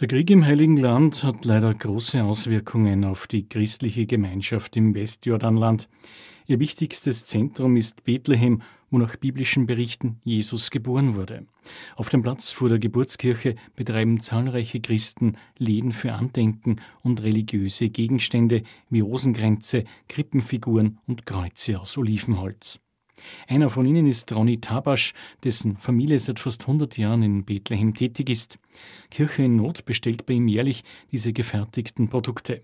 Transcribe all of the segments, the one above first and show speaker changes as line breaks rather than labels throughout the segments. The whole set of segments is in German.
Der Krieg im Heiligen Land hat leider große Auswirkungen auf die christliche Gemeinschaft im Westjordanland. Ihr wichtigstes Zentrum ist Bethlehem, wo nach biblischen Berichten Jesus geboren wurde. Auf dem Platz vor der Geburtskirche betreiben zahlreiche Christen Läden für Andenken und religiöse Gegenstände wie Rosenkränze, Krippenfiguren und Kreuze aus Olivenholz. Einer von ihnen ist Ronny Tabasch, dessen Familie seit fast 100 Jahren in Bethlehem tätig ist. Kirche in Not bestellt bei ihm jährlich diese gefertigten Produkte.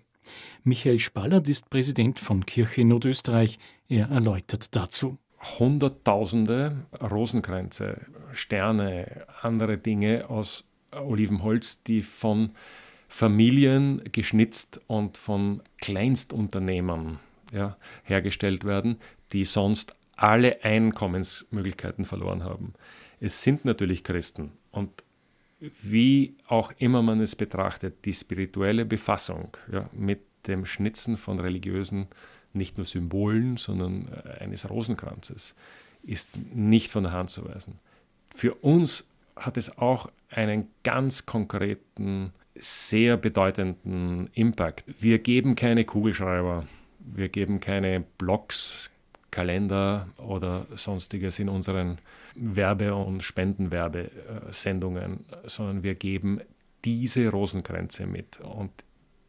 Michael Spallert ist Präsident von Kirche in Not Österreich. Er erläutert dazu.
Hunderttausende Rosenkränze, Sterne, andere Dinge aus Olivenholz, die von Familien geschnitzt und von Kleinstunternehmern ja, hergestellt werden, die sonst alle Einkommensmöglichkeiten verloren haben. Es sind natürlich Christen und wie auch immer man es betrachtet, die spirituelle Befassung ja, mit dem Schnitzen von religiösen, nicht nur Symbolen, sondern äh, eines Rosenkranzes, ist nicht von der Hand zu weisen. Für uns hat es auch einen ganz konkreten, sehr bedeutenden Impact. Wir geben keine Kugelschreiber, wir geben keine Blogs, Kalender oder sonstiges in unseren Werbe- und Spendenwerbesendungen, sondern wir geben diese Rosenkränze mit. Und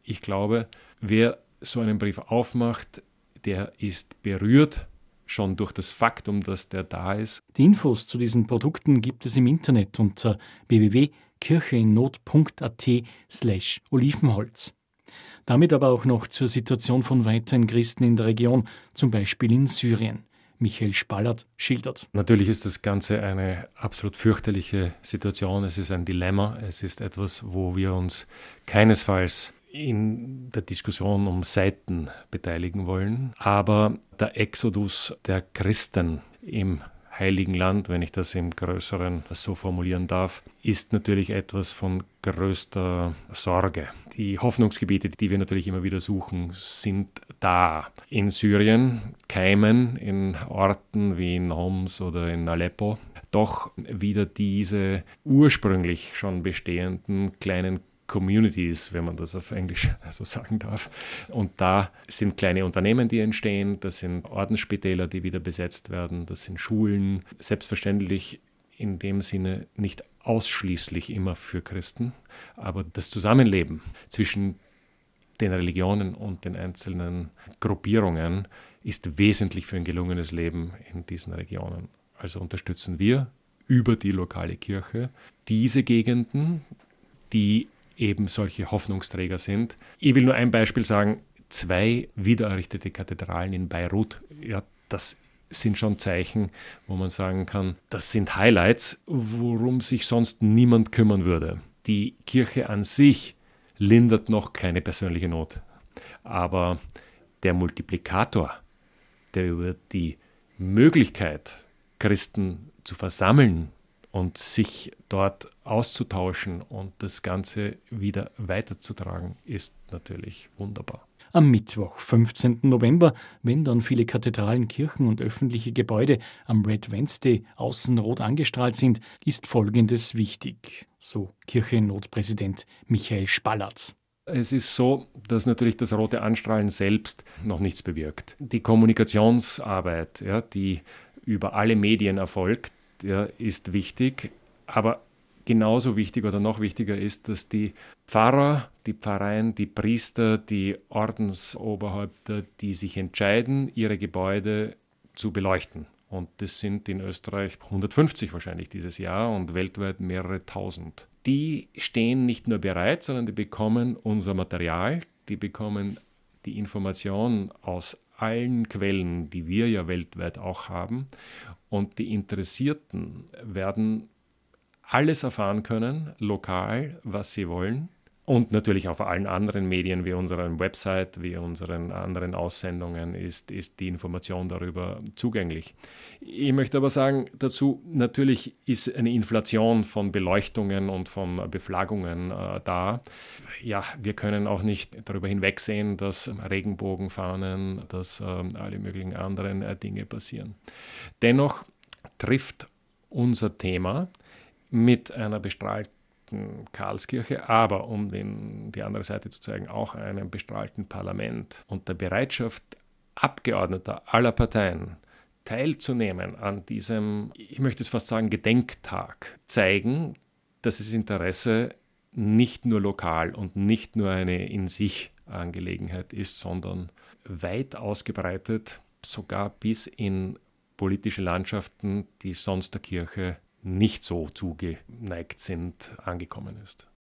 ich glaube, wer so einen Brief aufmacht, der ist berührt schon durch das Faktum, dass der da ist.
Die Infos zu diesen Produkten gibt es im Internet unter www.kircheinnot.at slash Olivenholz. Damit aber auch noch zur Situation von weiteren Christen in der Region, zum Beispiel in Syrien. Michael Spallert schildert.
Natürlich ist das Ganze eine absolut fürchterliche Situation. Es ist ein Dilemma. Es ist etwas, wo wir uns keinesfalls in der Diskussion um Seiten beteiligen wollen. Aber der Exodus der Christen im Heiligen Land, wenn ich das im Größeren so formulieren darf, ist natürlich etwas von größter Sorge. Die Hoffnungsgebiete, die wir natürlich immer wieder suchen, sind da. In Syrien keimen in Orten wie in Homs oder in Aleppo doch wieder diese ursprünglich schon bestehenden kleinen Communities, wenn man das auf Englisch so sagen darf. Und da sind kleine Unternehmen, die entstehen, das sind Ordensspitäler, die wieder besetzt werden, das sind Schulen, selbstverständlich in dem Sinne nicht ausschließlich immer für Christen, aber das Zusammenleben zwischen den Religionen und den einzelnen Gruppierungen ist wesentlich für ein gelungenes Leben in diesen Regionen. Also unterstützen wir über die lokale Kirche diese Gegenden, die eben solche Hoffnungsträger sind. Ich will nur ein Beispiel sagen, zwei wiedererrichtete Kathedralen in Beirut, ja, das sind schon Zeichen, wo man sagen kann, das sind Highlights, worum sich sonst niemand kümmern würde. Die Kirche an sich lindert noch keine persönliche Not, aber der Multiplikator, der über die Möglichkeit, Christen zu versammeln, und sich dort auszutauschen und das Ganze wieder weiterzutragen, ist natürlich wunderbar.
Am Mittwoch, 15. November, wenn dann viele Kathedralen, Kirchen und öffentliche Gebäude am Red Wednesday außen rot angestrahlt sind, ist Folgendes wichtig, so Kirchennotpräsident Michael Spallert.
Es ist so, dass natürlich das rote Anstrahlen selbst noch nichts bewirkt. Die Kommunikationsarbeit, ja, die über alle Medien erfolgt, ja, ist wichtig, aber genauso wichtig oder noch wichtiger ist, dass die Pfarrer, die Pfarreien, die Priester, die Ordensoberhäupter, die sich entscheiden, ihre Gebäude zu beleuchten. Und das sind in Österreich 150 wahrscheinlich dieses Jahr und weltweit mehrere tausend. Die stehen nicht nur bereit, sondern die bekommen unser Material, die bekommen die Information aus allen Quellen, die wir ja weltweit auch haben. Und die Interessierten werden alles erfahren können, lokal, was sie wollen. Und natürlich auf allen anderen Medien wie unserer Website, wie unseren anderen Aussendungen ist, ist die Information darüber zugänglich. Ich möchte aber sagen dazu, natürlich ist eine Inflation von Beleuchtungen und von Beflaggungen äh, da. Ja, wir können auch nicht darüber hinwegsehen, dass Regenbogenfahnen, dass äh, alle möglichen anderen äh, Dinge passieren. Dennoch trifft unser Thema mit einer bestrahlten bestrahlten Karlskirche, aber um den, die andere Seite zu zeigen, auch einem bestrahlten Parlament und der Bereitschaft Abgeordneter aller Parteien teilzunehmen an diesem, ich möchte es fast sagen, Gedenktag, zeigen, dass das Interesse nicht nur lokal und nicht nur eine in sich Angelegenheit ist, sondern weit ausgebreitet, sogar bis in politische Landschaften, die sonst der Kirche nicht so zugeneigt sind, angekommen ist.